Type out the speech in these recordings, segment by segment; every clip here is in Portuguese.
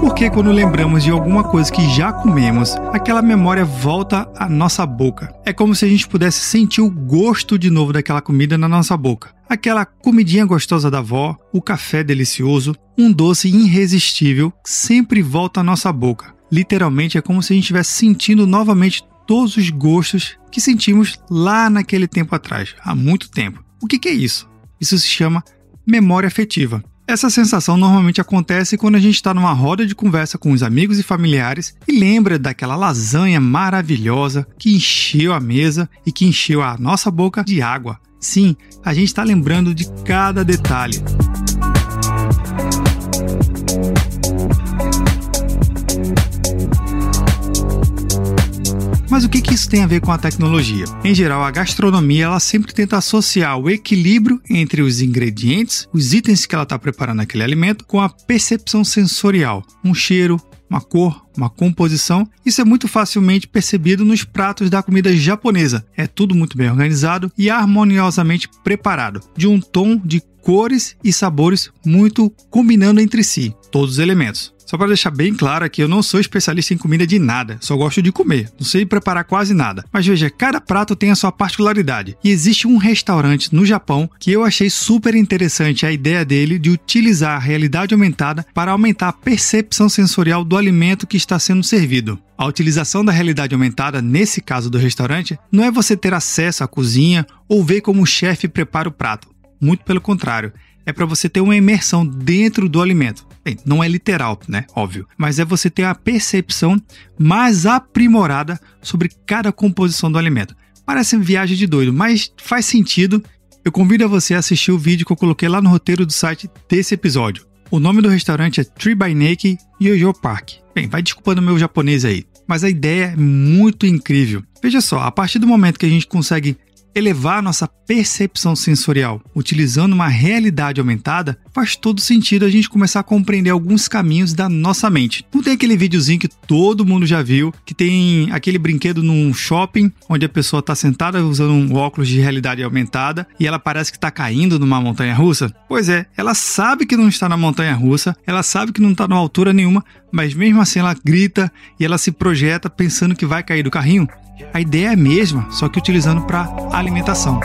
Porque quando lembramos de alguma coisa que já comemos, aquela memória volta à nossa boca. É como se a gente pudesse sentir o gosto de novo daquela comida na nossa boca. Aquela comidinha gostosa da avó, o café delicioso, um doce irresistível sempre volta à nossa boca. Literalmente é como se a gente estivesse sentindo novamente todos os gostos que sentimos lá naquele tempo atrás, há muito tempo. O que, que é isso? Isso se chama memória afetiva. Essa sensação normalmente acontece quando a gente está numa roda de conversa com os amigos e familiares e lembra daquela lasanha maravilhosa que encheu a mesa e que encheu a nossa boca de água. Sim, a gente está lembrando de cada detalhe. Isso tem a ver com a tecnologia? Em geral, a gastronomia ela sempre tenta associar o equilíbrio entre os ingredientes, os itens que ela está preparando aquele alimento, com a percepção sensorial, um cheiro, uma cor, uma composição. Isso é muito facilmente percebido nos pratos da comida japonesa. É tudo muito bem organizado e harmoniosamente preparado, de um tom de cores e sabores muito combinando entre si, todos os elementos. Só para deixar bem claro aqui, eu não sou especialista em comida de nada, só gosto de comer, não sei preparar quase nada. Mas veja, cada prato tem a sua particularidade. E existe um restaurante no Japão que eu achei super interessante a ideia dele de utilizar a realidade aumentada para aumentar a percepção sensorial do alimento que está sendo servido. A utilização da realidade aumentada, nesse caso do restaurante, não é você ter acesso à cozinha ou ver como o chefe prepara o prato. Muito pelo contrário, é para você ter uma imersão dentro do alimento. Bem, não é literal, né? Óbvio. Mas é você ter a percepção mais aprimorada sobre cada composição do alimento. Parece viagem de doido, mas faz sentido. Eu convido a você a assistir o vídeo que eu coloquei lá no roteiro do site desse episódio. O nome do restaurante é Tree by Naked Yoyo Park. Bem, vai desculpando o meu japonês aí, mas a ideia é muito incrível. Veja só, a partir do momento que a gente consegue elevar nossa percepção sensorial utilizando uma realidade aumentada, faz todo sentido a gente começar a compreender alguns caminhos da nossa mente. Não tem aquele videozinho que todo mundo já viu, que tem aquele brinquedo num shopping, onde a pessoa está sentada usando um óculos de realidade aumentada e ela parece que está caindo numa montanha russa? Pois é, ela sabe que não está na montanha russa, ela sabe que não está numa altura nenhuma, mas mesmo assim ela grita e ela se projeta pensando que vai cair do carrinho. A ideia é a mesma, só que utilizando para alimentação.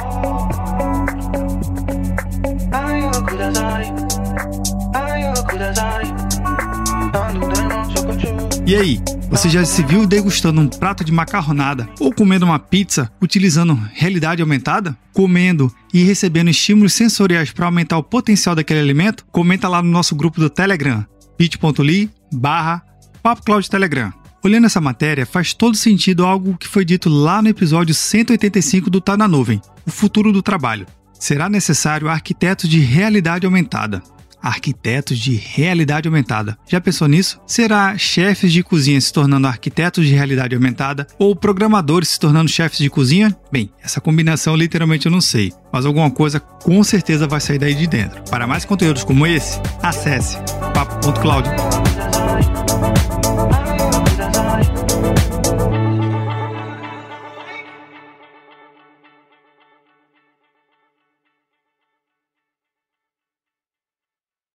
E aí, você já se viu degustando um prato de macarronada ou comendo uma pizza utilizando realidade aumentada? Comendo e recebendo estímulos sensoriais para aumentar o potencial daquele alimento? Comenta lá no nosso grupo do Telegram, bit.ly barra Telegram. Olhando essa matéria, faz todo sentido algo que foi dito lá no episódio 185 do Tá na Nuvem, o futuro do trabalho. Será necessário arquitetos de realidade aumentada. Arquitetos de realidade aumentada. Já pensou nisso? Será chefes de cozinha se tornando arquitetos de realidade aumentada ou programadores se tornando chefes de cozinha? Bem, essa combinação literalmente eu não sei, mas alguma coisa com certeza vai sair daí de dentro. Para mais conteúdos como esse, acesse papo.cloud.